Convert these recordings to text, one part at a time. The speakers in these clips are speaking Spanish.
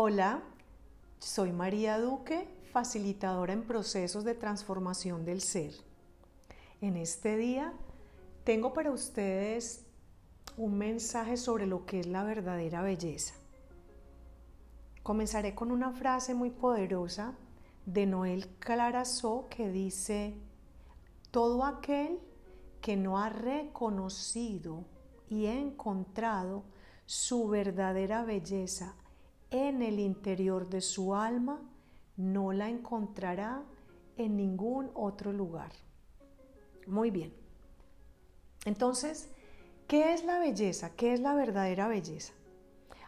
Hola, soy María Duque, facilitadora en procesos de transformación del ser. En este día tengo para ustedes un mensaje sobre lo que es la verdadera belleza. Comenzaré con una frase muy poderosa de Noel Clarasó que dice, todo aquel que no ha reconocido y encontrado su verdadera belleza en el interior de su alma, no la encontrará en ningún otro lugar. Muy bien. Entonces, ¿qué es la belleza? ¿Qué es la verdadera belleza?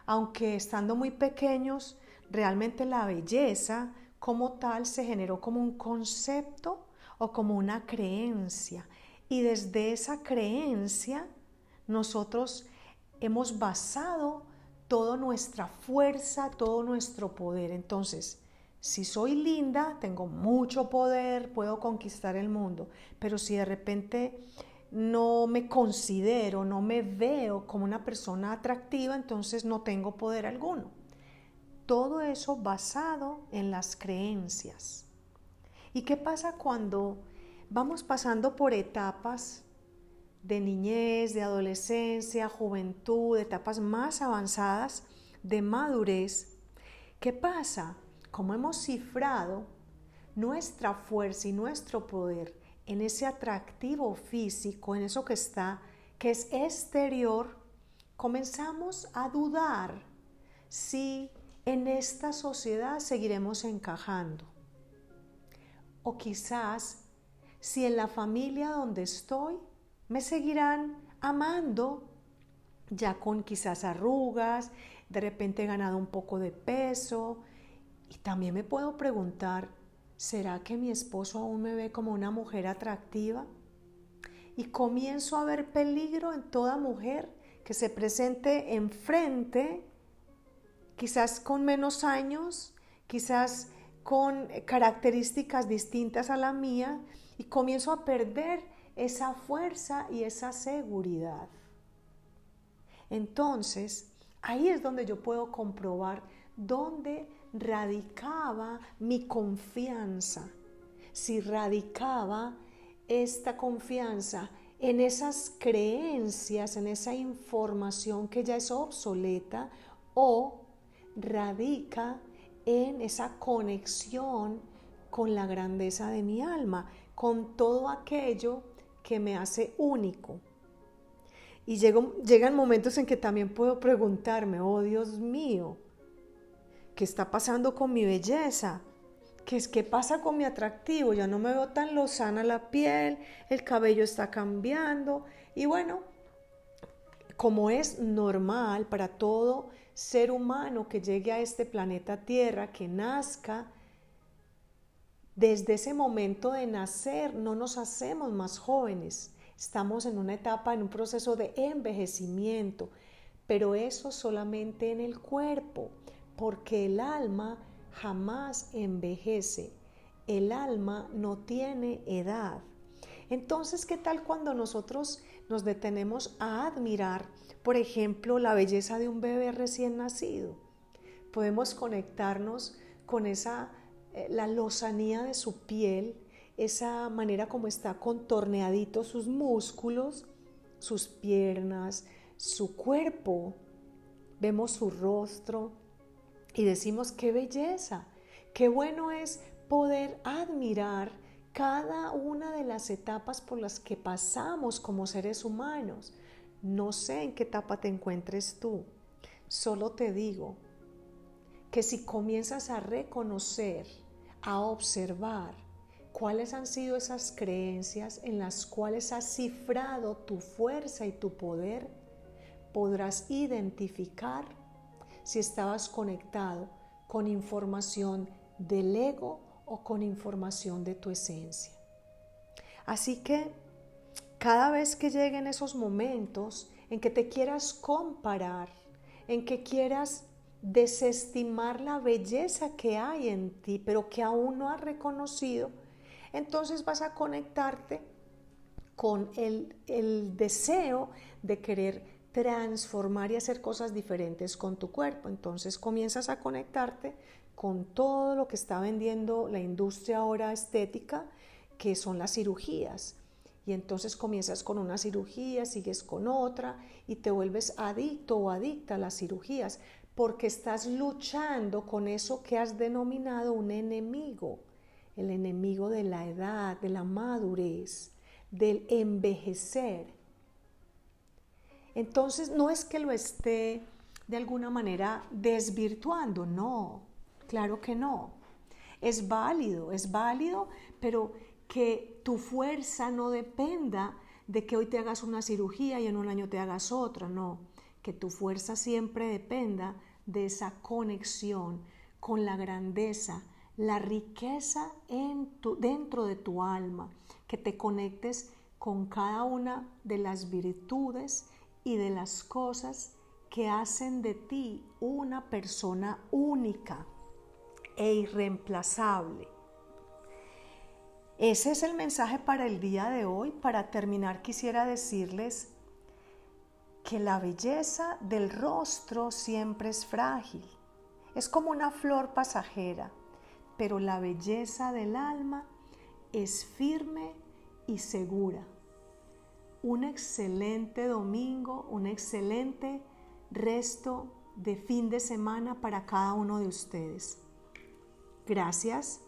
Aunque estando muy pequeños, realmente la belleza como tal se generó como un concepto o como una creencia. Y desde esa creencia nosotros hemos basado toda nuestra fuerza, todo nuestro poder. Entonces, si soy linda, tengo mucho poder, puedo conquistar el mundo, pero si de repente no me considero, no me veo como una persona atractiva, entonces no tengo poder alguno. Todo eso basado en las creencias. ¿Y qué pasa cuando vamos pasando por etapas de niñez, de adolescencia, juventud, etapas más avanzadas de madurez, ¿qué pasa? Como hemos cifrado nuestra fuerza y nuestro poder en ese atractivo físico, en eso que está, que es exterior, comenzamos a dudar si en esta sociedad seguiremos encajando. O quizás si en la familia donde estoy me seguirán amando, ya con quizás arrugas, de repente he ganado un poco de peso. Y también me puedo preguntar, ¿será que mi esposo aún me ve como una mujer atractiva? Y comienzo a ver peligro en toda mujer que se presente enfrente, quizás con menos años, quizás con características distintas a la mía, y comienzo a perder esa fuerza y esa seguridad. Entonces, ahí es donde yo puedo comprobar dónde radicaba mi confianza. Si radicaba esta confianza en esas creencias, en esa información que ya es obsoleta o radica en esa conexión con la grandeza de mi alma, con todo aquello que me hace único. Y llegan momentos en que también puedo preguntarme, oh Dios mío, ¿qué está pasando con mi belleza? ¿Qué, es, ¿Qué pasa con mi atractivo? Ya no me veo tan lozana la piel, el cabello está cambiando. Y bueno, como es normal para todo ser humano que llegue a este planeta Tierra, que nazca, desde ese momento de nacer no nos hacemos más jóvenes. Estamos en una etapa, en un proceso de envejecimiento, pero eso solamente en el cuerpo, porque el alma jamás envejece. El alma no tiene edad. Entonces, ¿qué tal cuando nosotros nos detenemos a admirar, por ejemplo, la belleza de un bebé recién nacido? Podemos conectarnos con esa la lozanía de su piel, esa manera como está contorneadito sus músculos, sus piernas, su cuerpo. Vemos su rostro y decimos, qué belleza, qué bueno es poder admirar cada una de las etapas por las que pasamos como seres humanos. No sé en qué etapa te encuentres tú, solo te digo que si comienzas a reconocer, a observar cuáles han sido esas creencias en las cuales has cifrado tu fuerza y tu poder, podrás identificar si estabas conectado con información del ego o con información de tu esencia. Así que cada vez que lleguen esos momentos en que te quieras comparar, en que quieras desestimar la belleza que hay en ti, pero que aún no has reconocido, entonces vas a conectarte con el, el deseo de querer transformar y hacer cosas diferentes con tu cuerpo. Entonces comienzas a conectarte con todo lo que está vendiendo la industria ahora estética, que son las cirugías. Y entonces comienzas con una cirugía, sigues con otra y te vuelves adicto o adicta a las cirugías porque estás luchando con eso que has denominado un enemigo, el enemigo de la edad, de la madurez, del envejecer. Entonces no es que lo esté de alguna manera desvirtuando, no, claro que no. Es válido, es válido, pero que tu fuerza no dependa de que hoy te hagas una cirugía y en un año te hagas otra, no, que tu fuerza siempre dependa de esa conexión con la grandeza, la riqueza dentro de tu alma, que te conectes con cada una de las virtudes y de las cosas que hacen de ti una persona única e irreemplazable. Ese es el mensaje para el día de hoy. Para terminar quisiera decirles que la belleza del rostro siempre es frágil. Es como una flor pasajera, pero la belleza del alma es firme y segura. Un excelente domingo, un excelente resto de fin de semana para cada uno de ustedes. Gracias